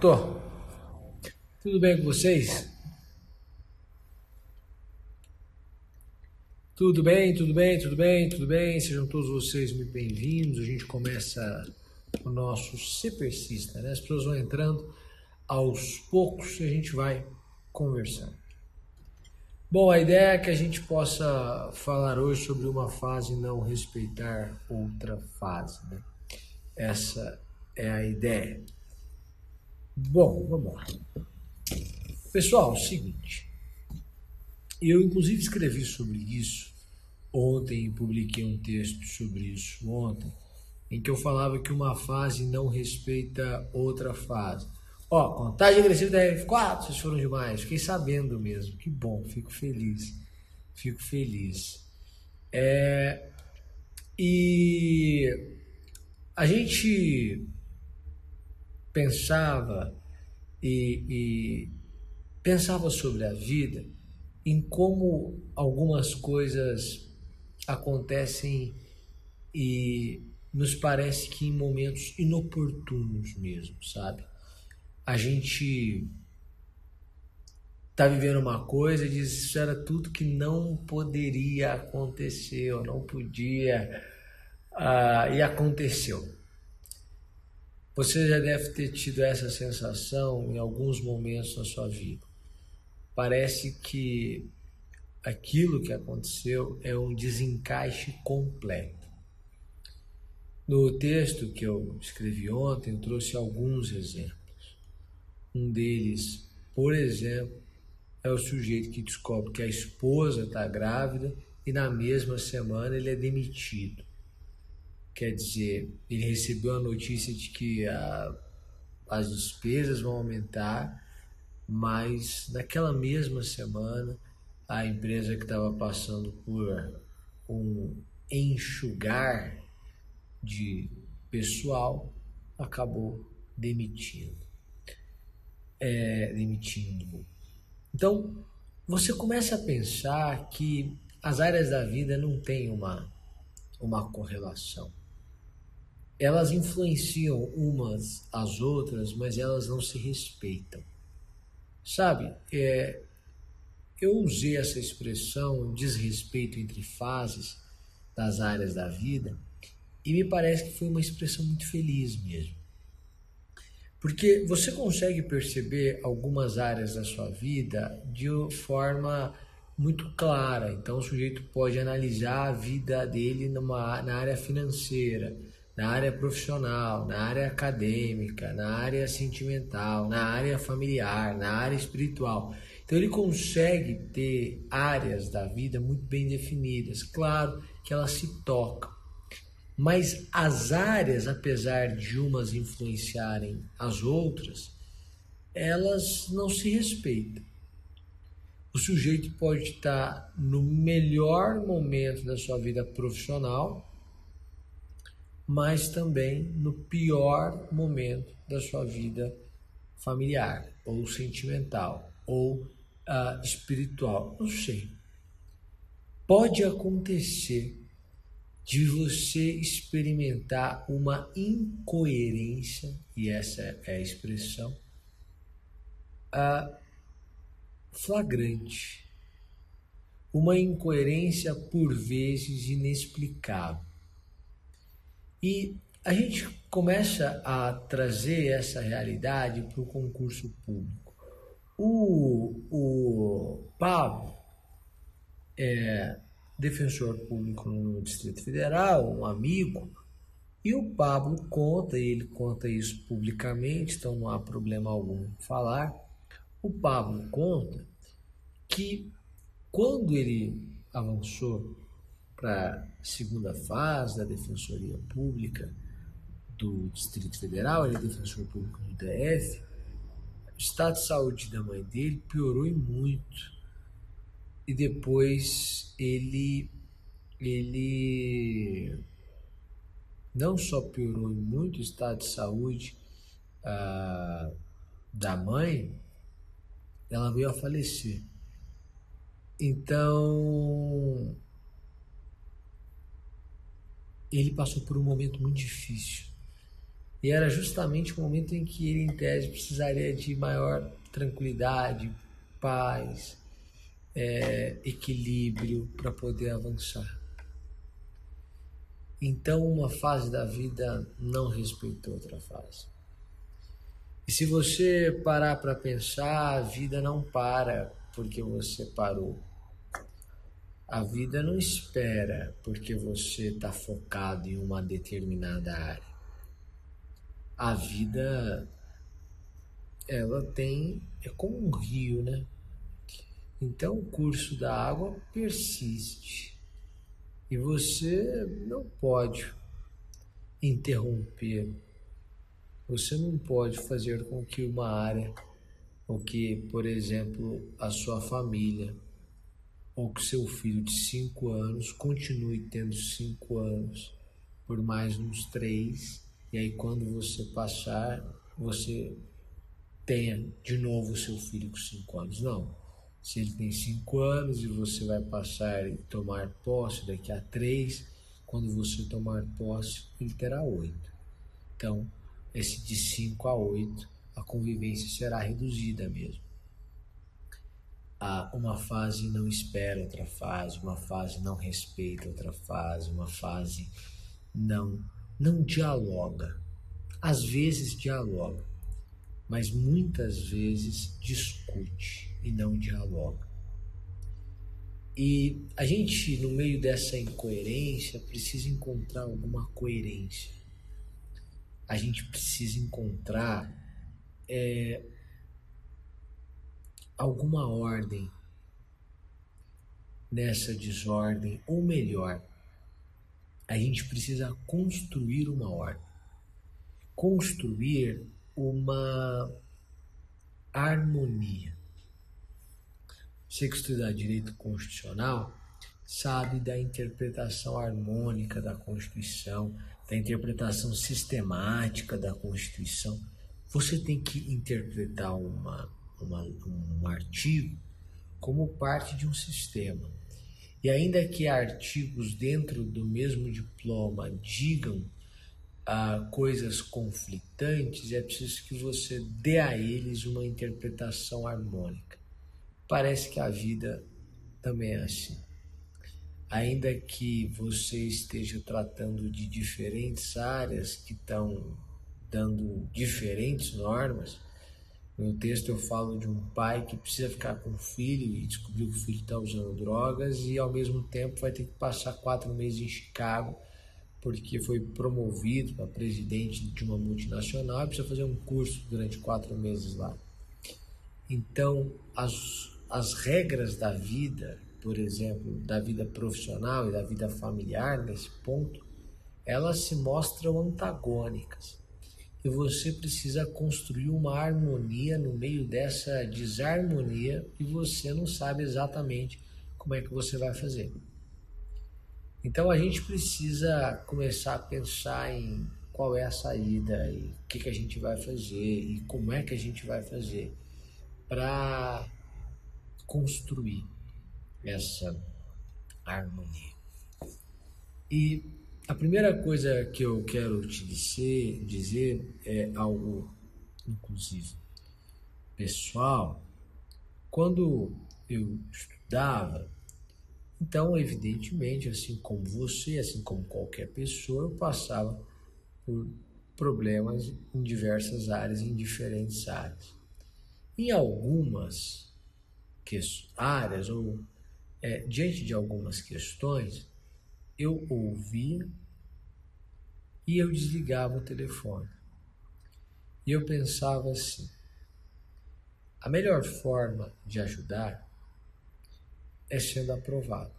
Tô. Tudo bem com vocês? Tudo bem, tudo bem, tudo bem, tudo bem. Sejam todos vocês muito bem-vindos. A gente começa o nosso Se Persista, né? As pessoas vão entrando aos poucos e a gente vai conversando. Bom, a ideia é que a gente possa falar hoje sobre uma fase não respeitar outra fase, né? Essa é a ideia. Bom, vamos lá. Pessoal, é o seguinte. Eu, inclusive, escrevi sobre isso ontem, publiquei um texto sobre isso ontem, em que eu falava que uma fase não respeita outra fase. Ó, contagem agressiva da F4, vocês foram demais. Fiquei sabendo mesmo. Que bom, fico feliz. Fico feliz. É, e a gente pensava e, e pensava sobre a vida em como algumas coisas acontecem e nos parece que em momentos inoportunos mesmo, sabe? A gente tá vivendo uma coisa e diz isso era tudo que não poderia acontecer, ou não podia, uh, e aconteceu. Você já deve ter tido essa sensação em alguns momentos na sua vida. Parece que aquilo que aconteceu é um desencaixe completo. No texto que eu escrevi ontem, eu trouxe alguns exemplos. Um deles, por exemplo, é o sujeito que descobre que a esposa está grávida e na mesma semana ele é demitido. Quer dizer, ele recebeu a notícia de que a, as despesas vão aumentar, mas naquela mesma semana a empresa que estava passando por um enxugar de pessoal acabou demitindo. É, demitindo. Então, você começa a pensar que as áreas da vida não têm uma, uma correlação elas influenciam umas às outras, mas elas não se respeitam. Sabe, é, eu usei essa expressão desrespeito entre fases das áreas da vida e me parece que foi uma expressão muito feliz mesmo. Porque você consegue perceber algumas áreas da sua vida de forma muito clara. Então o sujeito pode analisar a vida dele numa, na área financeira, na área profissional, na área acadêmica, na área sentimental, na área familiar, na área espiritual. Então ele consegue ter áreas da vida muito bem definidas. Claro que elas se tocam. Mas as áreas, apesar de umas influenciarem as outras, elas não se respeitam. O sujeito pode estar no melhor momento da sua vida profissional, mas também no pior momento da sua vida familiar, ou sentimental, ou uh, espiritual. Não sei. Pode acontecer de você experimentar uma incoerência, e essa é a expressão, uh, flagrante. Uma incoerência por vezes inexplicável. E a gente começa a trazer essa realidade para o concurso público. O, o Pablo é defensor público no Distrito Federal, um amigo, e o Pablo conta, ele conta isso publicamente, então não há problema algum falar. O Pablo conta que quando ele avançou para a segunda fase da Defensoria Pública do Distrito Federal, ele é defensor público do DF, o estado de saúde da mãe dele piorou e muito. E depois ele ele não só piorou muito o estado de saúde ah, da mãe, ela veio a falecer. Então, ele passou por um momento muito difícil. E era justamente o momento em que ele, em tese, precisaria de maior tranquilidade, paz, é, equilíbrio para poder avançar. Então, uma fase da vida não respeitou outra fase. E se você parar para pensar, a vida não para porque você parou. A vida não espera porque você está focado em uma determinada área. A vida, ela tem, é como um rio, né? Então o curso da água persiste e você não pode interromper. Você não pode fazer com que uma área, ou que, por exemplo, a sua família, ou que seu filho de cinco anos continue tendo cinco anos por mais uns três, e aí quando você passar, você tenha de novo seu filho com cinco anos. Não. Se ele tem cinco anos e você vai passar e tomar posse daqui a três, quando você tomar posse, ele terá oito. Então, esse de cinco a oito, a convivência será reduzida mesmo uma fase não espera outra fase, uma fase não respeita outra fase, uma fase não não dialoga. Às vezes dialoga, mas muitas vezes discute e não dialoga. E a gente, no meio dessa incoerência, precisa encontrar alguma coerência. A gente precisa encontrar é, alguma ordem nessa desordem, ou melhor, a gente precisa construir uma ordem, construir uma harmonia. Você que estuda direito constitucional sabe da interpretação harmônica da Constituição, da interpretação sistemática da Constituição. Você tem que interpretar uma uma, um artigo como parte de um sistema. E ainda que artigos dentro do mesmo diploma digam ah, coisas conflitantes, é preciso que você dê a eles uma interpretação harmônica. Parece que a vida também é assim. Ainda que você esteja tratando de diferentes áreas que estão dando diferentes normas, no texto eu falo de um pai que precisa ficar com o filho e descobriu que o filho está usando drogas e ao mesmo tempo vai ter que passar quatro meses em Chicago porque foi promovido para presidente de uma multinacional e precisa fazer um curso durante quatro meses lá. Então, as, as regras da vida, por exemplo, da vida profissional e da vida familiar, nesse ponto, elas se mostram antagônicas e você precisa construir uma harmonia no meio dessa desarmonia e você não sabe exatamente como é que você vai fazer. Então a gente precisa começar a pensar em qual é a saída e o que, que a gente vai fazer e como é que a gente vai fazer para construir essa harmonia. E a primeira coisa que eu quero te dizer, dizer é algo, inclusive, pessoal. Quando eu estudava, então, evidentemente, assim como você, assim como qualquer pessoa, eu passava por problemas em diversas áreas, em diferentes áreas. Em algumas áreas, ou é, diante de algumas questões, eu ouvia e eu desligava o telefone. E eu pensava assim: a melhor forma de ajudar é sendo aprovado.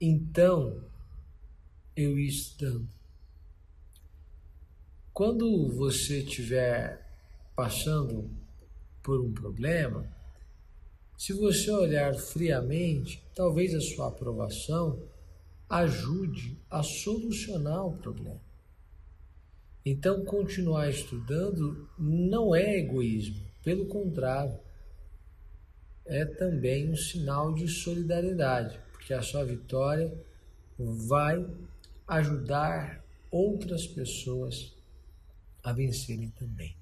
Então, eu ia estudando. Quando você estiver passando por um problema, se você olhar friamente, talvez a sua aprovação ajude a solucionar o problema. Então, continuar estudando não é egoísmo, pelo contrário, é também um sinal de solidariedade, porque a sua vitória vai ajudar outras pessoas a vencerem também.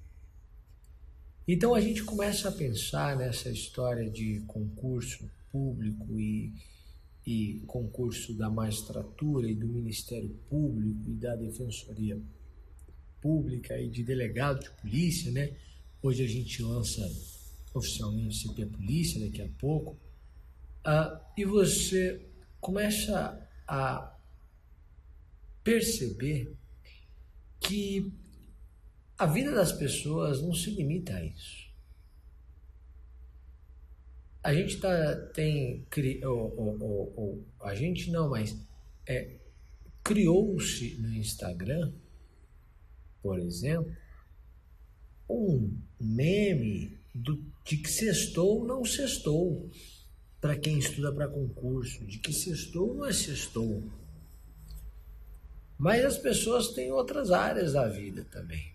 Então a gente começa a pensar nessa história de concurso público e, e concurso da magistratura e do Ministério Público e da Defensoria Pública e de delegado de polícia, né? Hoje a gente lança oficialmente CP Polícia daqui a pouco. Ah, e você começa a perceber que a vida das pessoas não se limita a isso. A gente tá, tem. Ou, ou, ou, ou a gente não, mas é, criou-se no Instagram, por exemplo, um meme do, de que sextou não sextou para quem estuda para concurso, de que sextou não é sextou. Mas as pessoas têm outras áreas da vida também.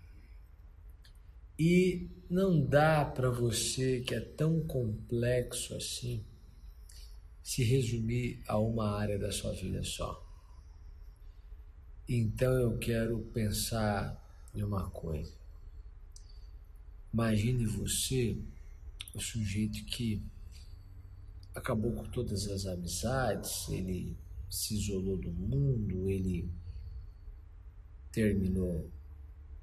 E não dá para você, que é tão complexo assim, se resumir a uma área da sua vida só. Então eu quero pensar em uma coisa. Imagine você, o sujeito que acabou com todas as amizades, ele se isolou do mundo, ele terminou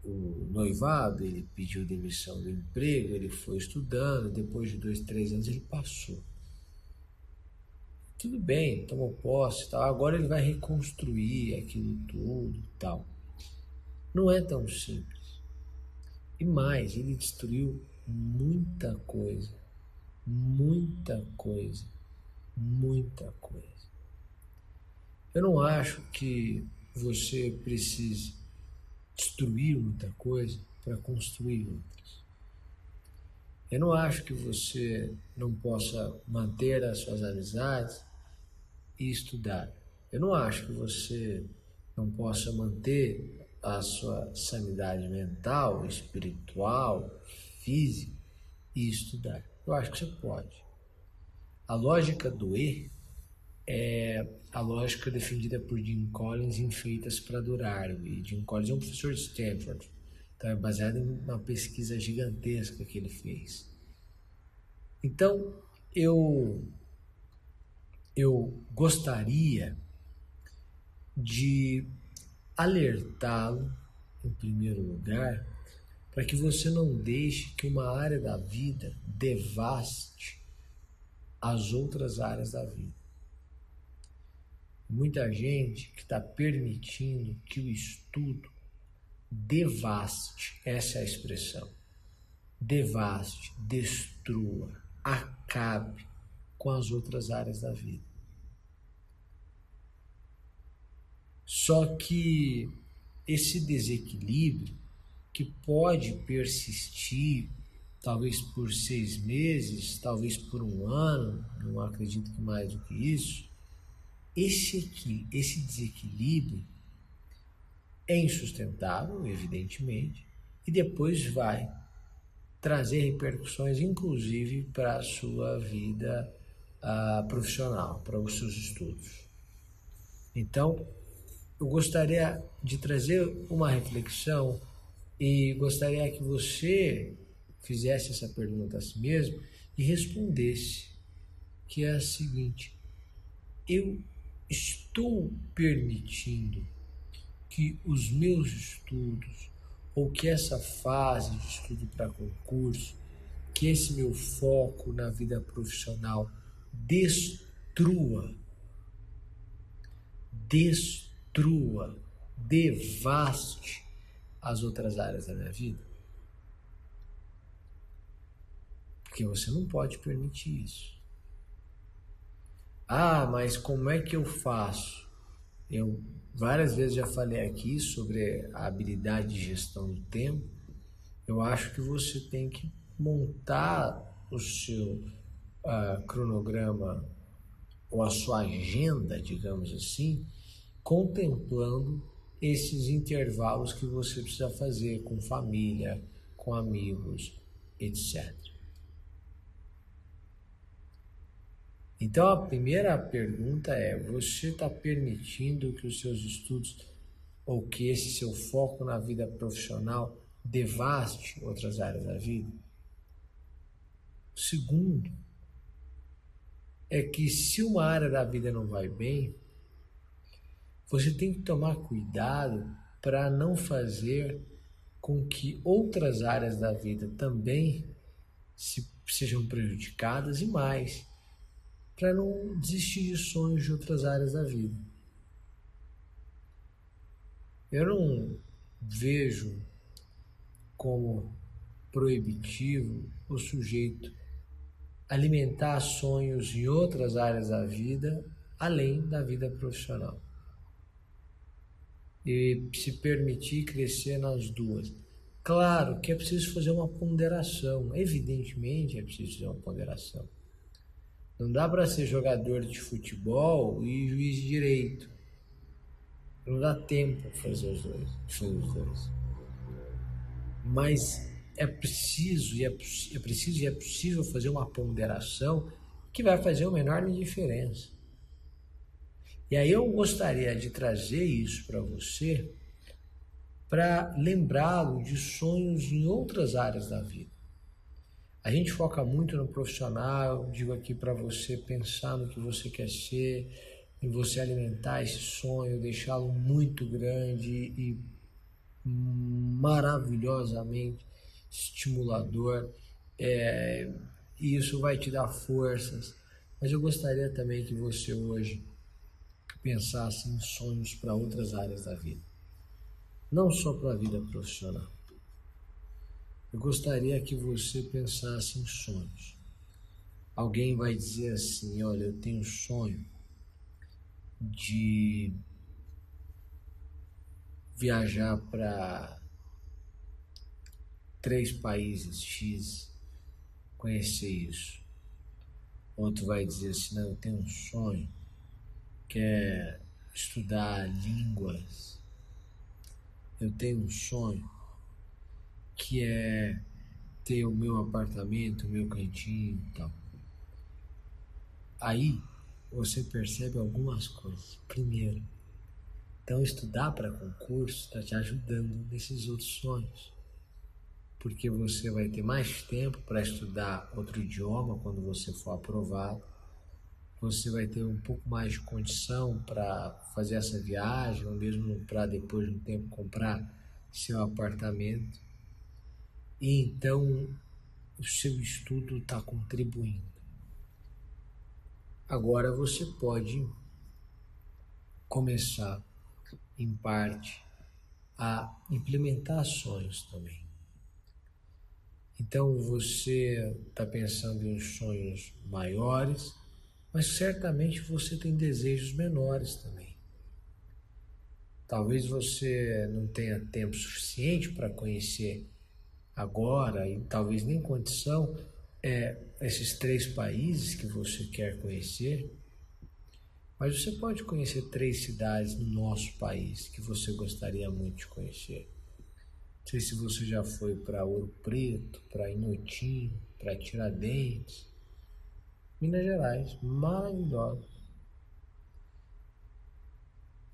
o noivado, ele pediu demissão do emprego, ele foi estudando, depois de dois, três anos ele passou. Tudo bem, tomou posse tal, agora ele vai reconstruir aquilo tudo tal. Não é tão simples. E mais, ele destruiu muita coisa, muita coisa, muita coisa. Eu não acho que você precise destruir muita coisa para construir outras. Eu não acho que você não possa manter as suas amizades e estudar. Eu não acho que você não possa manter a sua sanidade mental, espiritual, física e estudar. Eu acho que você pode. A lógica do E é a lógica defendida por Jim Collins em Feitas para Durar. E Jim Collins é um professor de Stanford, então é baseado em uma pesquisa gigantesca que ele fez. Então, eu, eu gostaria de alertá-lo, em primeiro lugar, para que você não deixe que uma área da vida devaste as outras áreas da vida muita gente que está permitindo que o estudo devaste essa é a expressão devaste, destrua, acabe com as outras áreas da vida. Só que esse desequilíbrio que pode persistir talvez por seis meses, talvez por um ano, não acredito que mais do que isso, esse, esse desequilíbrio é insustentável, evidentemente, e depois vai trazer repercussões, inclusive, para a sua vida uh, profissional, para os seus estudos. Então, eu gostaria de trazer uma reflexão e gostaria que você fizesse essa pergunta a si mesmo e respondesse, que é a seguinte: eu estou permitindo que os meus estudos ou que essa fase de estudo para concurso, que esse meu foco na vida profissional destrua, destrua, devaste as outras áreas da minha vida? Porque você não pode permitir isso. Ah, mas como é que eu faço? Eu várias vezes já falei aqui sobre a habilidade de gestão do tempo. Eu acho que você tem que montar o seu uh, cronograma ou a sua agenda, digamos assim, contemplando esses intervalos que você precisa fazer com família, com amigos, etc. Então a primeira pergunta é: você está permitindo que os seus estudos ou que esse seu foco na vida profissional devaste outras áreas da vida? O segundo é que se uma área da vida não vai bem, você tem que tomar cuidado para não fazer com que outras áreas da vida também se, sejam prejudicadas e mais, para não desistir de sonhos de outras áreas da vida. Eu não vejo como proibitivo o sujeito alimentar sonhos em outras áreas da vida além da vida profissional e se permitir crescer nas duas. Claro que é preciso fazer uma ponderação, evidentemente é preciso fazer uma ponderação. Não dá para ser jogador de futebol e juiz de direito. Não dá tempo fazer os dois, fazer os dois. Mas é preciso e é, é preciso e é possível fazer uma ponderação que vai fazer uma enorme diferença. E aí eu gostaria de trazer isso para você para lembrá-lo de sonhos em outras áreas da vida. A gente foca muito no profissional, digo aqui para você pensar no que você quer ser, em você alimentar esse sonho, deixá-lo muito grande e maravilhosamente estimulador. É, e isso vai te dar forças. Mas eu gostaria também que você hoje pensasse em sonhos para outras áreas da vida, não só para a vida profissional. Eu gostaria que você pensasse em sonhos. Alguém vai dizer assim: Olha, eu tenho um sonho de viajar para três países X, conhecer isso. Outro vai dizer assim: Não, eu tenho um sonho quer estudar línguas, eu tenho um sonho que é ter o meu apartamento, o meu cantinho e tal. Aí você percebe algumas coisas. Primeiro, então estudar para concurso está te ajudando nesses outros sonhos. Porque você vai ter mais tempo para estudar outro idioma quando você for aprovado você vai ter um pouco mais de condição para fazer essa viagem, ou mesmo para depois de um tempo comprar seu apartamento. E então o seu estudo está contribuindo. Agora você pode começar, em parte, a implementar ações também. Então você está pensando em sonhos maiores mas certamente você tem desejos menores também. Talvez você não tenha tempo suficiente para conhecer agora e talvez nem condição é, esses três países que você quer conhecer, mas você pode conhecer três cidades no nosso país que você gostaria muito de conhecer. Não sei se você já foi para Ouro Preto, para Inhotim, para Tiradentes, Minas Gerais, maravilhosa.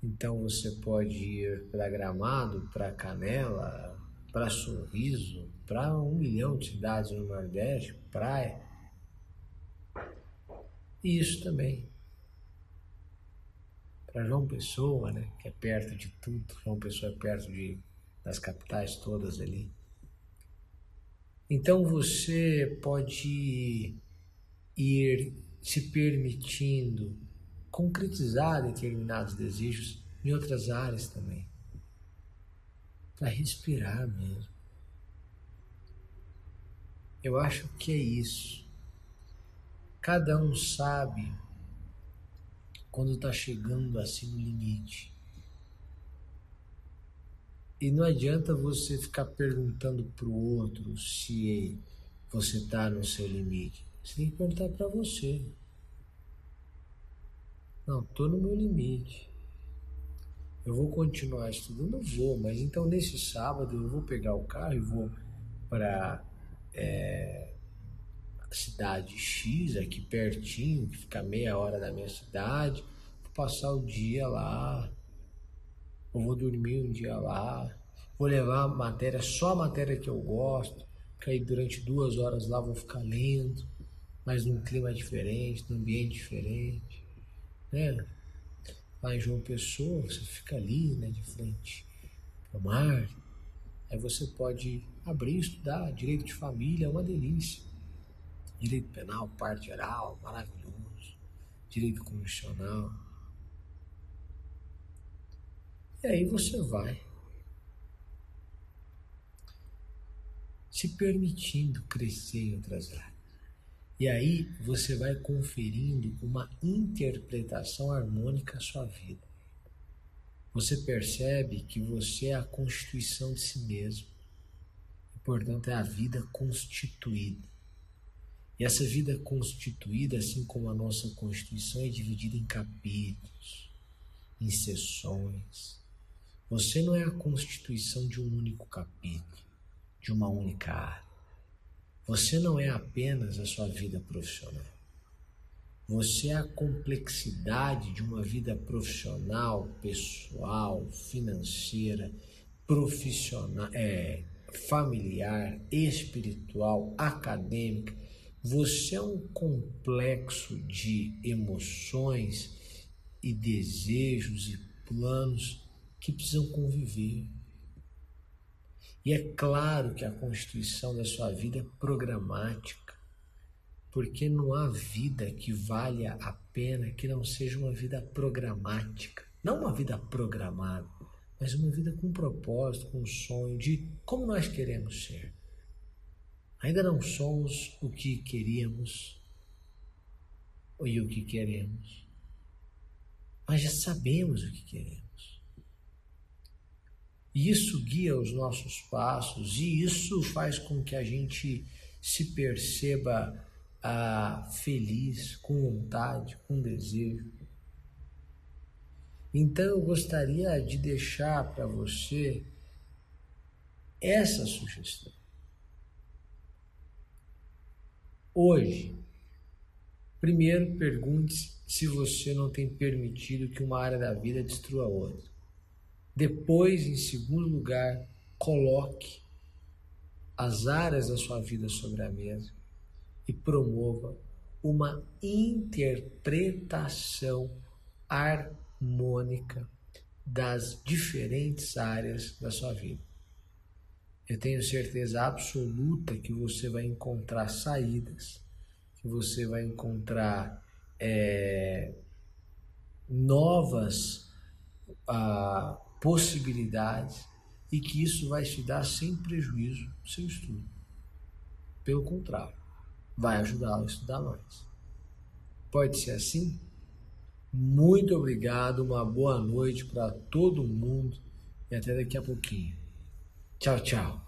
Então você pode ir para Gramado, para Canela, para Sorriso, para um milhão de cidades no Nordeste, praia. E isso também. Para João Pessoa, né, que é perto de tudo, João Pessoa é perto de, das capitais todas ali. Então você pode ir se permitindo concretizar determinados desejos em outras áreas também. Para respirar mesmo. Eu acho que é isso. Cada um sabe quando está chegando assim no limite. E não adianta você ficar perguntando para o outro se você está no seu limite. Você tem que perguntar para você. Não, estou no meu limite. Eu vou continuar estudando? Vou, mas então nesse sábado eu vou pegar o carro e vou para é, cidade X, aqui pertinho, que fica meia hora da minha cidade, vou passar o dia lá, ou vou dormir um dia lá, vou levar a matéria, só a matéria que eu gosto, que aí durante duas horas lá vou ficar lendo, mas num clima diferente, num ambiente diferente, né? Lá em João Pessoa, você fica ali, né, de frente para o mar, aí você pode abrir estudar direito de família, é uma delícia. Direito penal, parte geral, maravilhoso. Direito constitucional. E aí você vai se permitindo crescer em outras áreas. E aí você vai conferindo uma interpretação harmônica à sua vida. Você percebe que você é a constituição de si mesmo. E, portanto, é a vida constituída. E essa vida constituída, assim como a nossa Constituição, é dividida em capítulos, em sessões. Você não é a constituição de um único capítulo, de uma única área. Você não é apenas a sua vida profissional. Você é a complexidade de uma vida profissional, pessoal, financeira, profissional, é, familiar, espiritual, acadêmica. Você é um complexo de emoções e desejos e planos que precisam conviver. E é claro que a constituição da sua vida é programática, porque não há vida que valha a pena que não seja uma vida programática. Não uma vida programada, mas uma vida com propósito, com sonho de como nós queremos ser. Ainda não somos o que queríamos e o que queremos, mas já sabemos o que queremos. E isso guia os nossos passos e isso faz com que a gente se perceba ah, feliz, com vontade, com desejo. Então eu gostaria de deixar para você essa sugestão. Hoje, primeiro pergunte se você não tem permitido que uma área da vida destrua outra. Depois, em segundo lugar, coloque as áreas da sua vida sobre a mesa e promova uma interpretação harmônica das diferentes áreas da sua vida. Eu tenho certeza absoluta que você vai encontrar saídas, que você vai encontrar é, novas. Ah, possibilidades e que isso vai te dar sem prejuízo no seu estudo. Pelo contrário, vai ajudá-lo a estudar mais. Pode ser assim? Muito obrigado, uma boa noite para todo mundo e até daqui a pouquinho. Tchau, tchau.